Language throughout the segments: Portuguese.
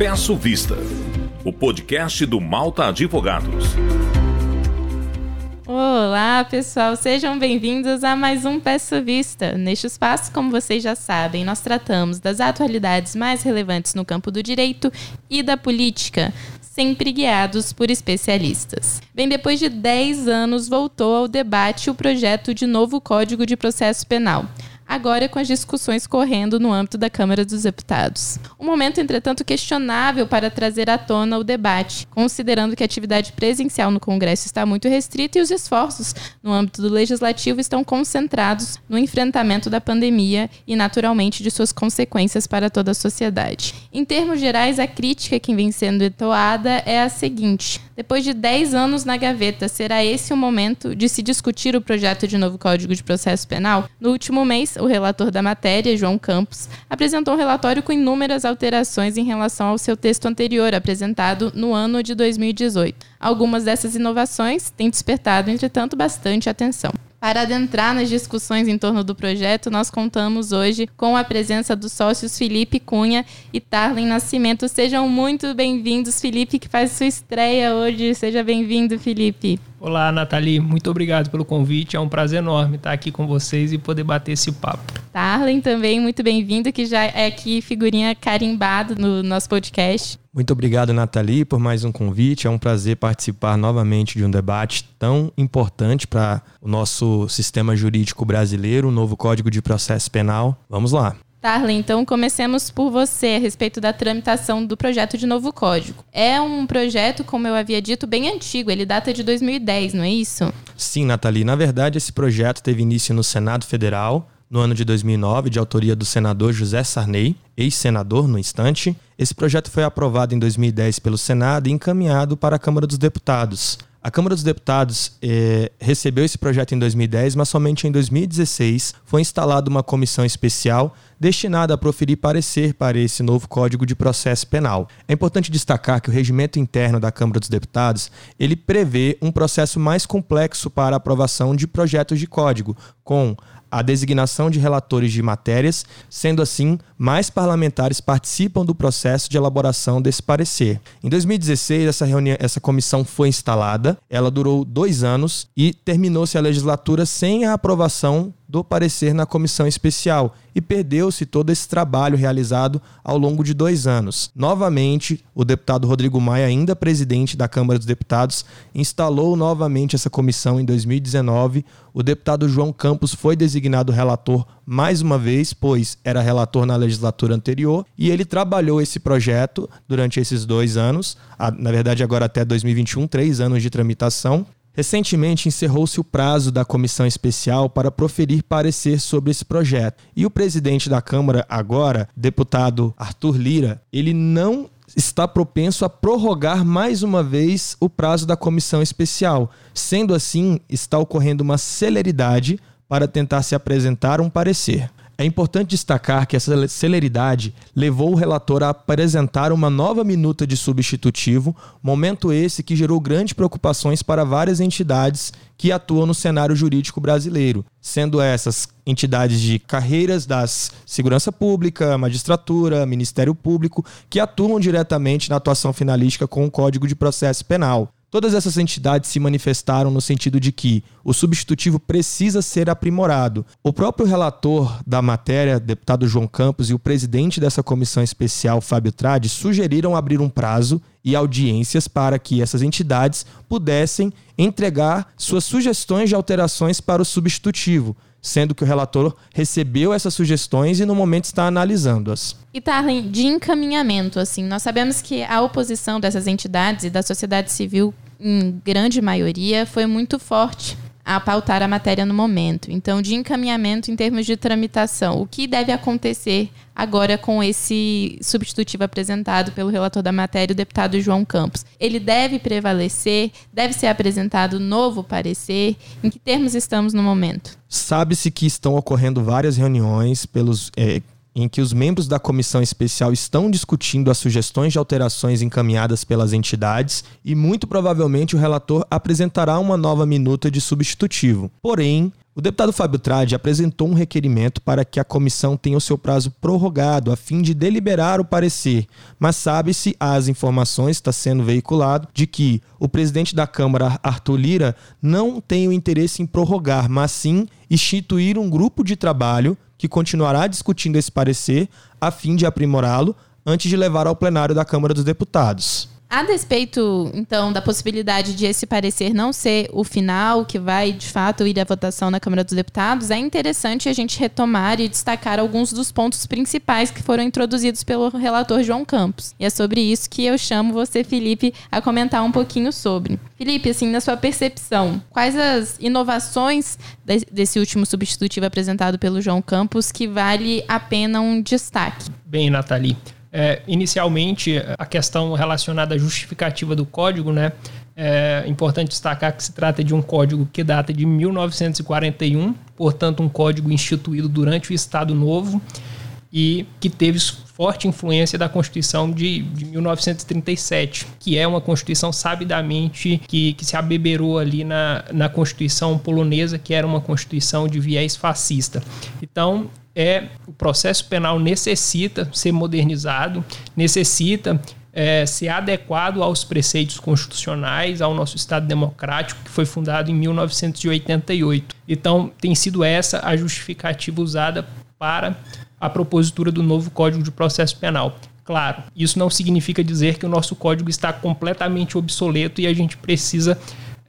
Peço Vista, o podcast do Malta Advogados. Olá, pessoal, sejam bem-vindos a mais um Peço Vista. Neste espaço, como vocês já sabem, nós tratamos das atualidades mais relevantes no campo do direito e da política, sempre guiados por especialistas. Bem, depois de 10 anos, voltou ao debate o projeto de novo Código de Processo Penal agora com as discussões correndo no âmbito da Câmara dos Deputados. Um momento, entretanto, questionável para trazer à tona o debate, considerando que a atividade presencial no Congresso está muito restrita e os esforços no âmbito do legislativo estão concentrados no enfrentamento da pandemia e, naturalmente, de suas consequências para toda a sociedade. Em termos gerais, a crítica que vem sendo etoada é a seguinte: depois de 10 anos na gaveta, será esse o momento de se discutir o projeto de novo Código de Processo Penal? No último mês, o relator da matéria, João Campos, apresentou um relatório com inúmeras alterações em relação ao seu texto anterior, apresentado no ano de 2018. Algumas dessas inovações têm despertado, entretanto, bastante atenção. Para adentrar nas discussões em torno do projeto, nós contamos hoje com a presença dos sócios Felipe Cunha e Tarlen Nascimento. Sejam muito bem-vindos, Felipe, que faz sua estreia hoje. Seja bem-vindo, Felipe. Olá, Nathalie. Muito obrigado pelo convite. É um prazer enorme estar aqui com vocês e poder bater esse papo. Tarlen também, muito bem-vindo, que já é aqui figurinha carimbado no nosso podcast. Muito obrigado, Nathalie, por mais um convite. É um prazer participar novamente de um debate tão importante para o nosso sistema jurídico brasileiro, o novo Código de Processo Penal. Vamos lá. Tarlen, então comecemos por você a respeito da tramitação do projeto de novo código. É um projeto, como eu havia dito, bem antigo, ele data de 2010, não é isso? Sim, Nathalie. Na verdade, esse projeto teve início no Senado Federal no ano de 2009, de autoria do senador José Sarney, ex-senador no instante. Esse projeto foi aprovado em 2010 pelo Senado e encaminhado para a Câmara dos Deputados. A Câmara dos Deputados eh, recebeu esse projeto em 2010, mas somente em 2016 foi instalada uma comissão especial destinada a proferir parecer para esse novo Código de Processo Penal. É importante destacar que o regimento interno da Câmara dos Deputados ele prevê um processo mais complexo para aprovação de projetos de código, com a designação de relatores de matérias, sendo assim, mais parlamentares participam do processo de elaboração desse parecer. Em 2016, essa, reunião, essa comissão foi instalada, ela durou dois anos e terminou-se a legislatura sem a aprovação do parecer na comissão especial e perdeu-se todo esse trabalho realizado ao longo de dois anos. Novamente, o deputado Rodrigo Maia, ainda presidente da Câmara dos Deputados, instalou novamente essa comissão em 2019. O deputado João Campos foi designado relator mais uma vez, pois era relator na legislatura anterior, e ele trabalhou esse projeto durante esses dois anos, na verdade, agora até 2021, três anos de tramitação. Recentemente encerrou-se o prazo da comissão especial para proferir parecer sobre esse projeto. E o presidente da Câmara, agora, deputado Arthur Lira, ele não está propenso a prorrogar mais uma vez o prazo da comissão especial. Sendo assim, está ocorrendo uma celeridade para tentar se apresentar um parecer. É importante destacar que essa celeridade levou o relator a apresentar uma nova minuta de substitutivo, momento esse que gerou grandes preocupações para várias entidades que atuam no cenário jurídico brasileiro, sendo essas entidades de carreiras das segurança pública, magistratura, Ministério Público, que atuam diretamente na atuação finalística com o Código de Processo Penal. Todas essas entidades se manifestaram no sentido de que o substitutivo precisa ser aprimorado. O próprio relator da matéria, deputado João Campos, e o presidente dessa comissão especial, Fábio Trade, sugeriram abrir um prazo e audiências para que essas entidades pudessem entregar suas sugestões de alterações para o substitutivo, sendo que o relator recebeu essas sugestões e no momento está analisando-as. E Tarlen, de encaminhamento, assim, nós sabemos que a oposição dessas entidades e da sociedade civil, em grande maioria, foi muito forte a pautar a matéria no momento. Então, de encaminhamento em termos de tramitação, o que deve acontecer agora com esse substitutivo apresentado pelo relator da matéria, o deputado João Campos? Ele deve prevalecer? Deve ser apresentado novo parecer? Em que termos estamos no momento? Sabe-se que estão ocorrendo várias reuniões pelos. É em que os membros da comissão especial estão discutindo as sugestões de alterações encaminhadas pelas entidades e muito provavelmente o relator apresentará uma nova minuta de substitutivo. Porém, o deputado Fábio Trade apresentou um requerimento para que a comissão tenha o seu prazo prorrogado a fim de deliberar o parecer, mas sabe-se, as informações está sendo veiculado de que o presidente da Câmara, Arthur Lira, não tem o interesse em prorrogar, mas sim instituir um grupo de trabalho que continuará discutindo esse parecer a fim de aprimorá-lo antes de levar ao plenário da Câmara dos Deputados. A despeito, então, da possibilidade de esse parecer não ser o final, que vai de fato ir à votação na Câmara dos Deputados, é interessante a gente retomar e destacar alguns dos pontos principais que foram introduzidos pelo relator João Campos. E é sobre isso que eu chamo você, Felipe, a comentar um pouquinho sobre. Felipe, assim, na sua percepção, quais as inovações desse último substitutivo apresentado pelo João Campos que vale a pena um destaque? Bem, Nathalie. É, inicialmente, a questão relacionada à justificativa do código, né? É importante destacar que se trata de um código que data de 1941, portanto, um código instituído durante o Estado Novo e que teve forte influência da Constituição de, de 1937, que é uma Constituição sabidamente que, que se abeberou ali na, na Constituição polonesa, que era uma Constituição de viés fascista. Então, é o processo penal necessita ser modernizado, necessita é, ser adequado aos preceitos constitucionais, ao nosso Estado democrático, que foi fundado em 1988. Então, tem sido essa a justificativa usada para a propositura do novo Código de Processo Penal. Claro, isso não significa dizer que o nosso código está completamente obsoleto e a gente precisa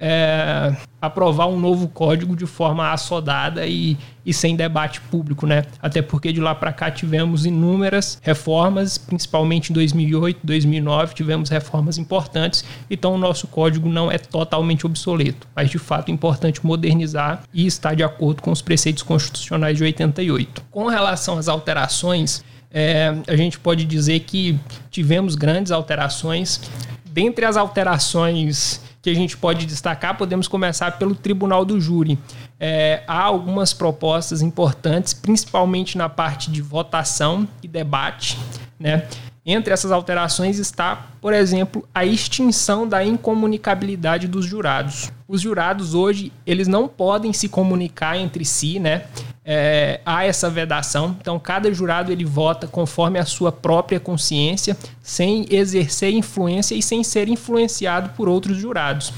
é, aprovar um novo código de forma assodada e, e sem debate público, né? Até porque de lá para cá tivemos inúmeras reformas, principalmente em 2008, 2009, tivemos reformas importantes, então o nosso código não é totalmente obsoleto, mas de fato é importante modernizar e estar de acordo com os preceitos constitucionais de 88. Com relação às alterações, é, a gente pode dizer que tivemos grandes alterações. Dentre as alterações que a gente pode destacar, podemos começar pelo Tribunal do Júri. É, há algumas propostas importantes, principalmente na parte de votação e debate. Né? Entre essas alterações está, por exemplo, a extinção da incomunicabilidade dos jurados. Os jurados hoje eles não podem se comunicar entre si, né? É, há essa vedação. Então, cada jurado ele vota conforme a sua própria consciência, sem exercer influência e sem ser influenciado por outros jurados.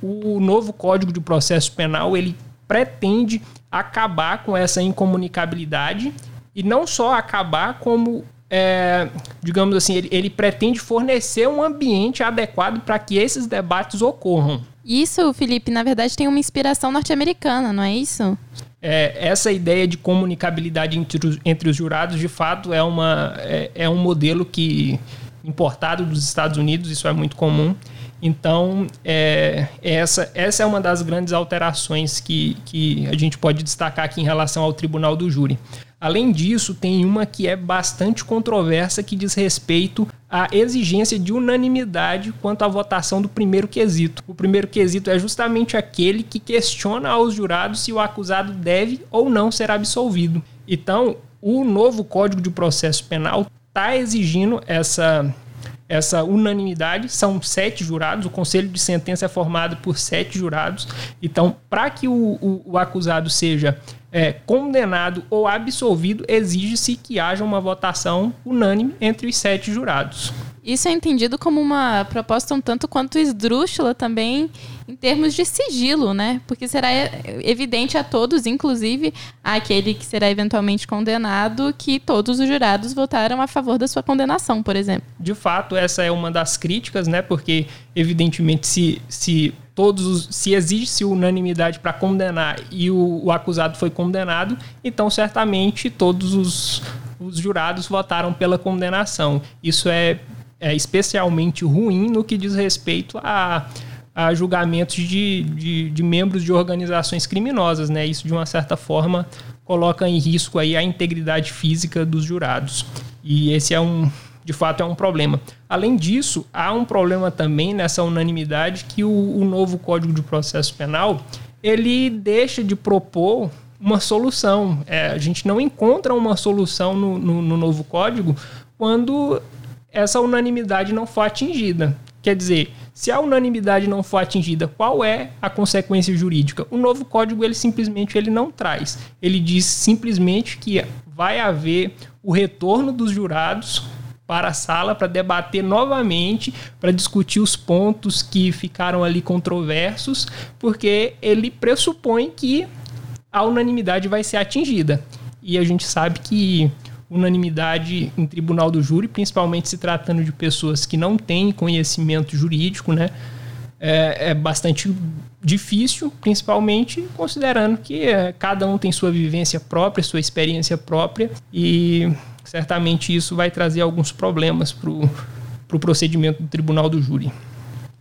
O novo Código de Processo Penal ele pretende acabar com essa incomunicabilidade e não só acabar, como é, digamos assim, ele, ele, pretende fornecer um ambiente adequado para que esses debates ocorram. Isso, Felipe, na verdade tem uma inspiração norte-americana, não é isso? É, essa ideia de comunicabilidade entre os, entre os jurados, de fato, é, uma, é, é um modelo que importado dos Estados Unidos, isso é muito comum. Então, é, essa, essa é uma das grandes alterações que, que a gente pode destacar aqui em relação ao Tribunal do Júri. Além disso, tem uma que é bastante controversa que diz respeito à exigência de unanimidade quanto à votação do primeiro quesito. O primeiro quesito é justamente aquele que questiona aos jurados se o acusado deve ou não ser absolvido. Então, o novo Código de Processo Penal está exigindo essa essa unanimidade. São sete jurados, o conselho de sentença é formado por sete jurados. Então, para que o, o, o, acusado seja é, condenado ou absolvido, exige-se que haja uma votação unânime entre os sete jurados. Isso é entendido como uma proposta um tanto quanto esdrúxula também em termos de sigilo, né? Porque será evidente a todos, inclusive aquele que será eventualmente condenado, que todos os jurados votaram a favor da sua condenação, por exemplo. De fato, essa é uma das críticas, né? Porque, evidentemente, se, se todos os, se exige-se unanimidade para condenar e o, o acusado foi condenado, então certamente todos os, os jurados votaram pela condenação. Isso é é especialmente ruim no que diz respeito a, a julgamentos de, de, de, membros de organizações criminosas. Né? Isso, de uma certa forma, coloca em risco aí a integridade física dos jurados. E esse é um, de fato, é um problema. Além disso, há um problema também nessa unanimidade que o, o novo Código de Processo Penal ele deixa de propor uma solução. É, a gente não encontra uma solução no, no, no novo código quando essa unanimidade não for atingida. Quer dizer, se a unanimidade não for atingida, qual é a consequência jurídica? O novo código ele simplesmente ele não traz. Ele diz simplesmente que vai haver o retorno dos jurados para a sala para debater novamente, para discutir os pontos que ficaram ali controversos, porque ele pressupõe que a unanimidade vai ser atingida. E a gente sabe que unanimidade em tribunal do júri, principalmente se tratando de pessoas que não têm conhecimento jurídico, né? É, é bastante difícil, principalmente considerando que é, cada um tem sua vivência própria, sua experiência própria, e certamente isso vai trazer alguns problemas para o pro procedimento do tribunal do júri.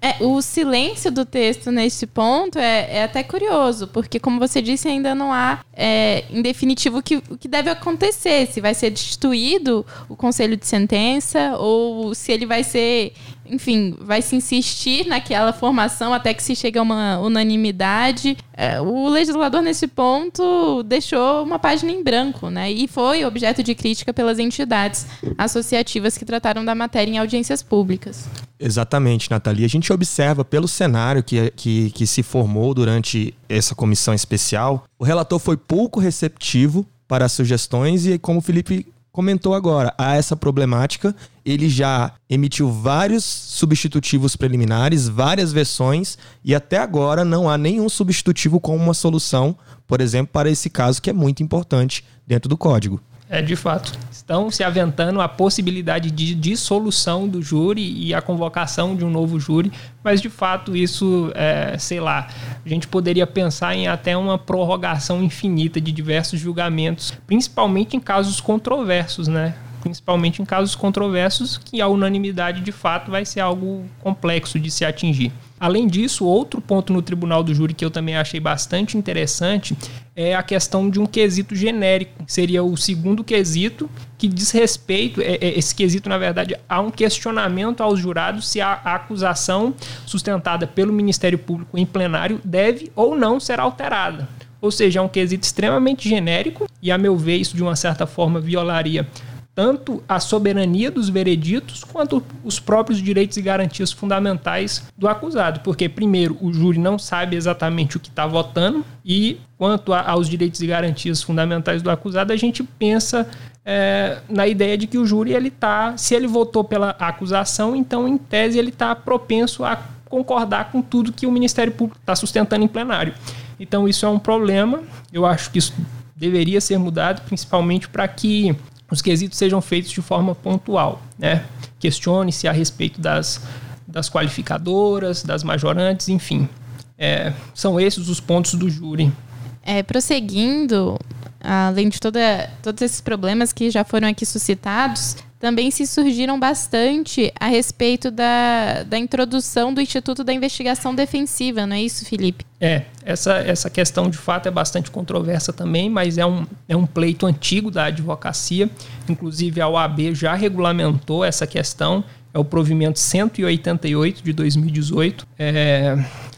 É, o silêncio do texto nesse ponto é, é, até curioso, porque, como você disse, ainda não há, é, em definitivo, o que, o que deve acontecer. Se vai ser destituído o conselho de sentença ou se ele vai ser enfim, vai se insistir naquela formação até que se chegue a uma unanimidade. É, o legislador, nesse ponto, deixou uma página em branco, né? E foi objeto de crítica pelas entidades associativas que trataram da matéria em audiências públicas. Exatamente, Nathalie. A gente observa pelo cenário que, que, que se formou durante essa comissão especial, o relator foi pouco receptivo para as sugestões e, como o Felipe comentou agora, há essa problemática. Ele já emitiu vários substitutivos preliminares, várias versões, e até agora não há nenhum substitutivo como uma solução, por exemplo, para esse caso que é muito importante dentro do código. É, de fato. Estão se aventando a possibilidade de dissolução do júri e a convocação de um novo júri, mas de fato isso, é, sei lá, a gente poderia pensar em até uma prorrogação infinita de diversos julgamentos, principalmente em casos controversos, né? Principalmente em casos controversos que a unanimidade de fato vai ser algo complexo de se atingir. Além disso, outro ponto no tribunal do júri que eu também achei bastante interessante é a questão de um quesito genérico. Seria o segundo quesito que diz respeito, é, é, esse quesito, na verdade, há um questionamento aos jurados se a, a acusação sustentada pelo Ministério Público em plenário deve ou não ser alterada. Ou seja, é um quesito extremamente genérico e, a meu ver, isso de uma certa forma violaria tanto a soberania dos vereditos quanto os próprios direitos e garantias fundamentais do acusado, porque primeiro o júri não sabe exatamente o que está votando e quanto a, aos direitos e garantias fundamentais do acusado a gente pensa é, na ideia de que o júri ele tá, se ele votou pela acusação, então em tese ele está propenso a concordar com tudo que o Ministério Público está sustentando em plenário. Então isso é um problema. Eu acho que isso deveria ser mudado, principalmente para que os quesitos sejam feitos de forma pontual. Né? Questione-se a respeito das, das qualificadoras, das majorantes, enfim. É, são esses os pontos do júri. É, prosseguindo, além de toda, todos esses problemas que já foram aqui suscitados, também se surgiram bastante a respeito da, da introdução do Instituto da Investigação Defensiva, não é isso, Felipe? É, essa, essa questão de fato é bastante controversa também, mas é um, é um pleito antigo da advocacia. Inclusive, a OAB já regulamentou essa questão, é o provimento 188 de 2018. É,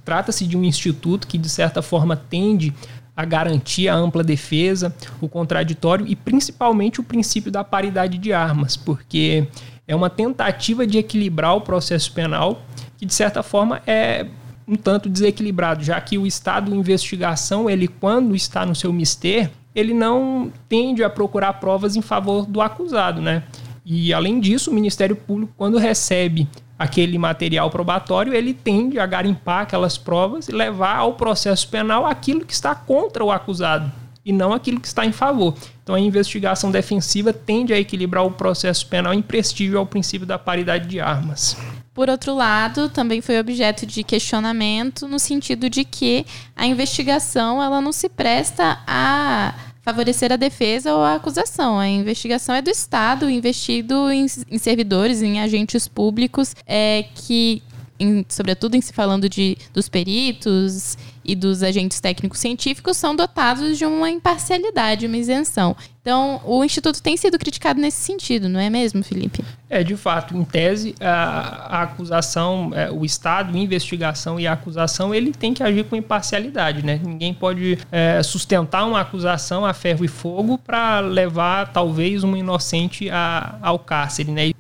Trata-se de um instituto que, de certa forma, tende a garantir a ampla defesa, o contraditório e principalmente o princípio da paridade de armas, porque é uma tentativa de equilibrar o processo penal que de certa forma é um tanto desequilibrado, já que o estado de investigação, ele quando está no seu mister, ele não tende a procurar provas em favor do acusado, né? E além disso, o Ministério Público quando recebe aquele material probatório, ele tende a garimpar aquelas provas e levar ao processo penal aquilo que está contra o acusado e não aquilo que está em favor. Então a investigação defensiva tende a equilibrar o processo penal imprestível ao princípio da paridade de armas. Por outro lado, também foi objeto de questionamento no sentido de que a investigação ela não se presta a favorecer a defesa ou a acusação. A investigação é do Estado, investido em, em servidores, em agentes públicos é, que em, sobretudo em se falando de, dos peritos e dos agentes técnicos científicos, são dotados de uma imparcialidade, uma isenção. Então, o Instituto tem sido criticado nesse sentido, não é mesmo, Felipe? É, de fato, em tese, a, a acusação, é, o Estado, investigação e acusação, ele tem que agir com imparcialidade, né? Ninguém pode é, sustentar uma acusação a ferro e fogo para levar, talvez, um inocente a, ao cárcere, né?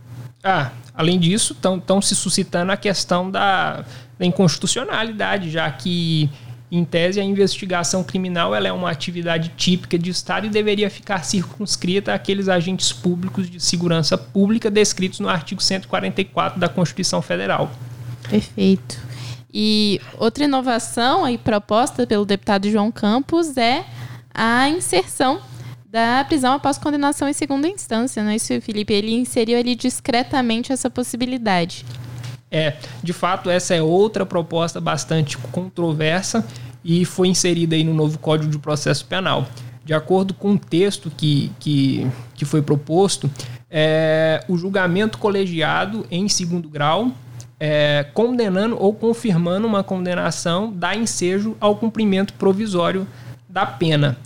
Ah, além disso, estão se suscitando a questão da, da inconstitucionalidade, já que em tese, a investigação criminal ela é uma atividade típica de Estado e deveria ficar circunscrita àqueles agentes públicos de segurança pública descritos no artigo 144 da Constituição Federal. Perfeito. E outra inovação aí proposta pelo deputado João Campos é a inserção da prisão após condenação em segunda instância, não é isso, Felipe? Ele inseriu ali discretamente essa possibilidade. É, de fato, essa é outra proposta bastante controversa e foi inserida aí no novo Código de Processo Penal. De acordo com o texto que, que, que foi proposto, é, o julgamento colegiado em segundo grau, é, condenando ou confirmando uma condenação, dá ensejo ao cumprimento provisório da pena.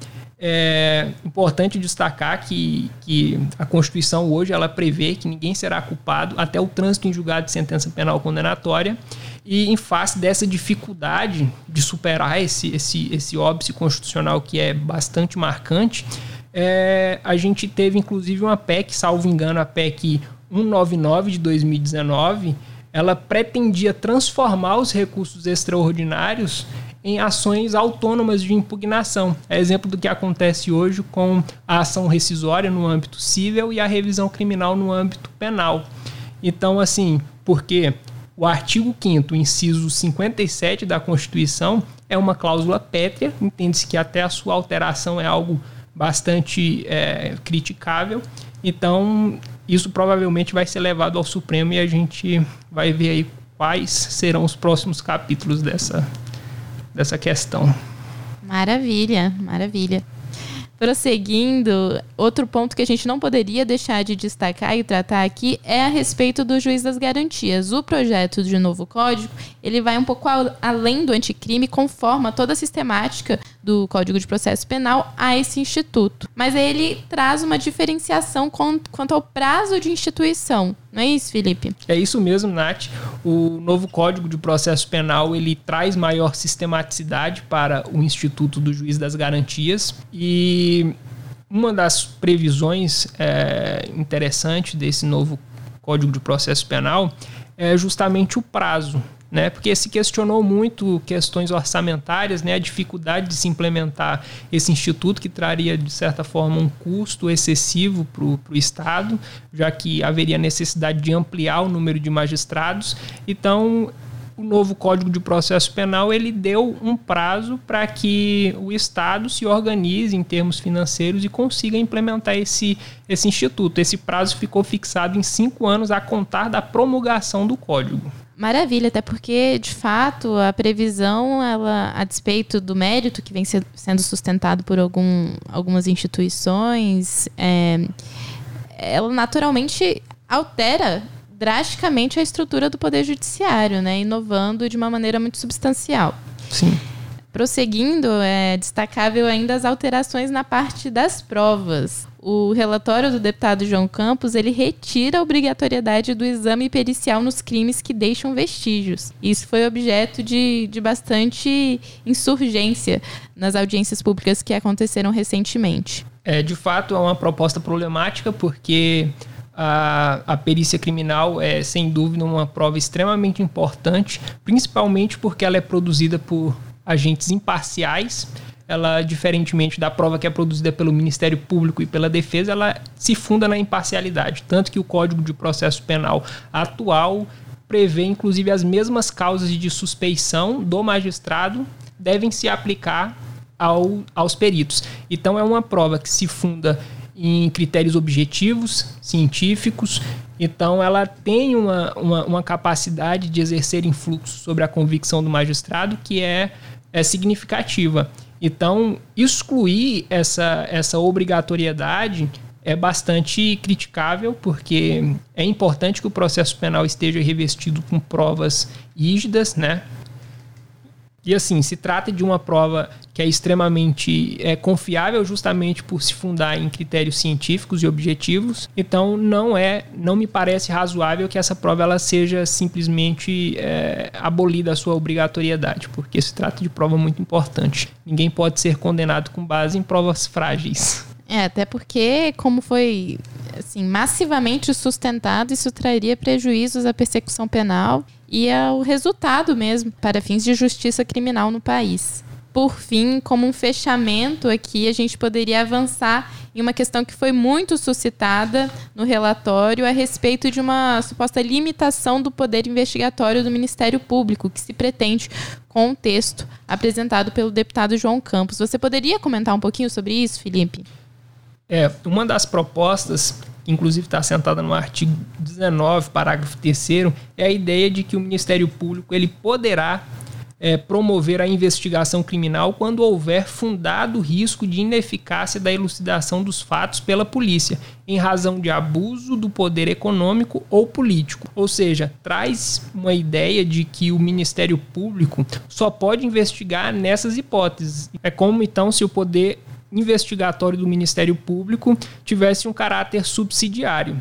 É importante destacar que, que a Constituição hoje ela prevê que ninguém será culpado até o trânsito em julgado de sentença penal condenatória e em face dessa dificuldade de superar esse, esse, esse óbice constitucional que é bastante marcante, é, a gente teve inclusive uma PEC, salvo engano, a PEC 199 de 2019, ela pretendia transformar os recursos extraordinários em ações autônomas de impugnação. É exemplo do que acontece hoje com a ação rescisória no âmbito civil e a revisão criminal no âmbito penal. Então, assim, porque o artigo 5 inciso 57 da Constituição é uma cláusula pétrea, entende-se que até a sua alteração é algo bastante é, criticável. Então, isso provavelmente vai ser levado ao Supremo e a gente vai ver aí quais serão os próximos capítulos dessa, dessa questão. Maravilha, maravilha. Prosseguindo, outro ponto que a gente não poderia deixar de destacar e tratar aqui é a respeito do juiz das garantias. O projeto de novo código, ele vai um pouco além do anticrime, conforma toda a sistemática do Código de Processo Penal a esse instituto. Mas ele traz uma diferenciação quanto ao prazo de instituição. Não é isso, Felipe? É isso mesmo, Nath. O novo Código de Processo Penal ele traz maior sistematicidade para o Instituto do Juiz das Garantias e uma das previsões é, interessantes desse novo Código de Processo Penal é justamente o prazo né? Porque se questionou muito questões orçamentárias, né? A dificuldade de se implementar esse instituto que traria de certa forma um custo excessivo para o Estado, já que haveria necessidade de ampliar o número de magistrados. Então o novo Código de Processo Penal ele deu um prazo para que o Estado se organize em termos financeiros e consiga implementar esse, esse instituto. Esse prazo ficou fixado em cinco anos a contar da promulgação do Código. Maravilha, até porque, de fato, a previsão, ela, a despeito do mérito que vem sendo sustentado por algum, algumas instituições, é, ela naturalmente altera drasticamente a estrutura do Poder Judiciário, né, inovando de uma maneira muito substancial. Sim. Prosseguindo, é destacável ainda as alterações na parte das provas o relatório do deputado João Campos ele retira a obrigatoriedade do exame pericial nos crimes que deixam vestígios. Isso foi objeto de, de bastante insurgência nas audiências públicas que aconteceram recentemente. É, de fato, é uma proposta problemática porque a, a perícia criminal é, sem dúvida, uma prova extremamente importante, principalmente porque ela é produzida por agentes imparciais ela, diferentemente da prova que é produzida pelo Ministério Público e pela defesa, ela se funda na imparcialidade. Tanto que o Código de Processo Penal atual prevê, inclusive, as mesmas causas de suspeição do magistrado devem se aplicar ao, aos peritos. Então, é uma prova que se funda em critérios objetivos, científicos. Então, ela tem uma, uma, uma capacidade de exercer influxo sobre a convicção do magistrado que é, é significativa. Então, excluir essa, essa obrigatoriedade é bastante criticável, porque é importante que o processo penal esteja revestido com provas rígidas, né? E assim, se trata de uma prova que é extremamente é, confiável justamente por se fundar em critérios científicos e objetivos. Então não é, não me parece razoável que essa prova ela seja simplesmente é, abolida a sua obrigatoriedade, porque se trata de prova muito importante. Ninguém pode ser condenado com base em provas frágeis. É, até porque, como foi assim, massivamente sustentado, isso traria prejuízos à persecução penal e ao resultado mesmo para fins de justiça criminal no país. Por fim, como um fechamento aqui, a gente poderia avançar em uma questão que foi muito suscitada no relatório a respeito de uma suposta limitação do poder investigatório do Ministério Público, que se pretende com o texto apresentado pelo deputado João Campos. Você poderia comentar um pouquinho sobre isso, Felipe? É, uma das propostas, que inclusive está assentada no artigo 19, parágrafo 3 é a ideia de que o Ministério Público ele poderá é, promover a investigação criminal quando houver fundado risco de ineficácia da elucidação dos fatos pela polícia, em razão de abuso do poder econômico ou político. Ou seja, traz uma ideia de que o Ministério Público só pode investigar nessas hipóteses. É como então se o poder investigatório do Ministério Público tivesse um caráter subsidiário.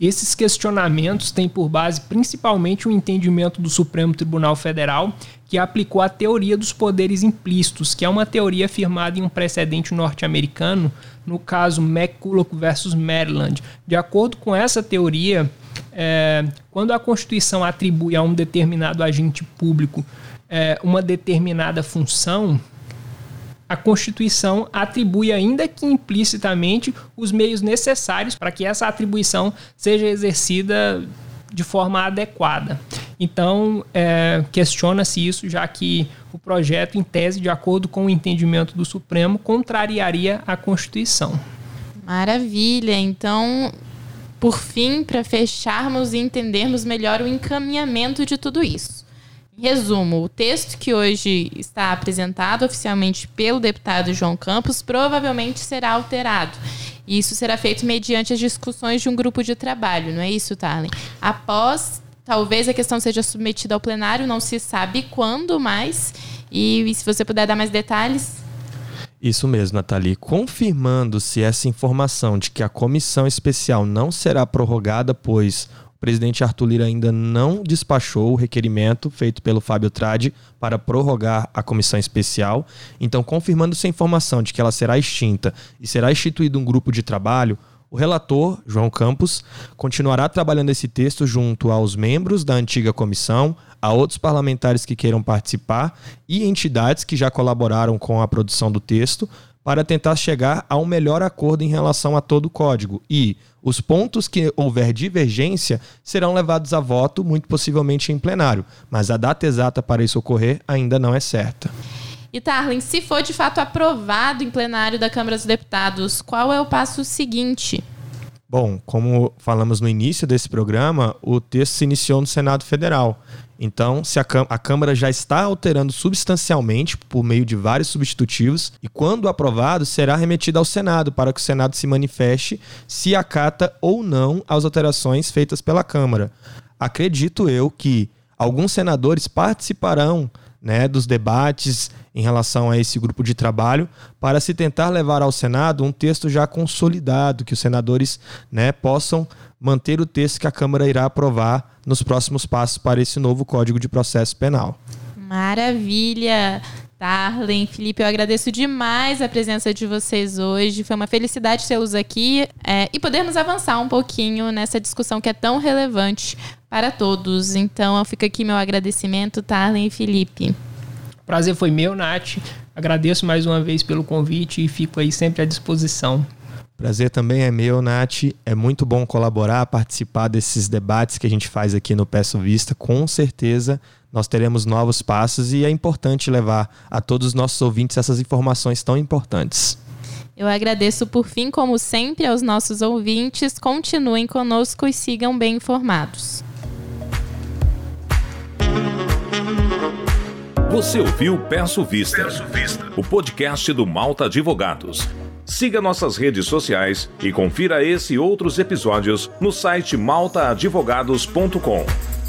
Esses questionamentos têm por base principalmente o entendimento do Supremo Tribunal Federal, que aplicou a teoria dos poderes implícitos, que é uma teoria firmada em um precedente norte-americano, no caso McCulloch versus Maryland. De acordo com essa teoria, é, quando a Constituição atribui a um determinado agente público é, uma determinada função, a Constituição atribui, ainda que implicitamente, os meios necessários para que essa atribuição seja exercida de forma adequada. Então, é, questiona-se isso, já que o projeto, em tese, de acordo com o entendimento do Supremo, contrariaria a Constituição. Maravilha! Então, por fim, para fecharmos e entendermos melhor o encaminhamento de tudo isso. Em resumo, o texto que hoje está apresentado oficialmente pelo deputado João Campos provavelmente será alterado. E isso será feito mediante as discussões de um grupo de trabalho, não é isso, Tarlen? Após, talvez a questão seja submetida ao plenário, não se sabe quando mais. E, e se você puder dar mais detalhes. Isso mesmo, Nathalie. Confirmando-se essa informação de que a comissão especial não será prorrogada, pois presidente Arthur Lira ainda não despachou o requerimento feito pelo Fábio Tradi para prorrogar a comissão especial. Então, confirmando-se a informação de que ela será extinta e será instituído um grupo de trabalho, o relator, João Campos, continuará trabalhando esse texto junto aos membros da antiga comissão, a outros parlamentares que queiram participar e entidades que já colaboraram com a produção do texto para tentar chegar a um melhor acordo em relação a todo o código. E os pontos que houver divergência serão levados a voto, muito possivelmente em plenário, mas a data exata para isso ocorrer ainda não é certa. E Tarlen, se for de fato aprovado em plenário da Câmara dos Deputados, qual é o passo seguinte? Bom, como falamos no início desse programa, o texto se iniciou no Senado Federal. Então, se a, a, Câmara já está alterando substancialmente por meio de vários substitutivos, e quando aprovado, será remetido ao Senado para que o Senado se manifeste se acata ou não as alterações feitas pela Câmara. Acredito eu que alguns senadores participarão né, dos debates em relação a esse grupo de trabalho para se tentar levar ao Senado um texto já consolidado, que os senadores né, possam manter o texto que a Câmara irá aprovar nos próximos passos para esse novo Código de Processo Penal. Maravilha! Darlen, Felipe, eu agradeço demais a presença de vocês hoje. Foi uma felicidade tê-los aqui é, e podermos avançar um pouquinho nessa discussão que é tão relevante para todos. Então, fica aqui meu agradecimento, Darlen e Felipe. Prazer foi meu, Nath. Agradeço mais uma vez pelo convite e fico aí sempre à disposição. Prazer também é meu, Nath. É muito bom colaborar, participar desses debates que a gente faz aqui no Peço Vista. Com certeza nós teremos novos passos e é importante levar a todos os nossos ouvintes essas informações tão importantes. Eu agradeço por fim, como sempre, aos nossos ouvintes. Continuem conosco e sigam bem informados. Você ouviu Peço Vista, Peço Vista. o podcast do Malta Advogados. Siga nossas redes sociais e confira esse e outros episódios no site maltaadvogados.com.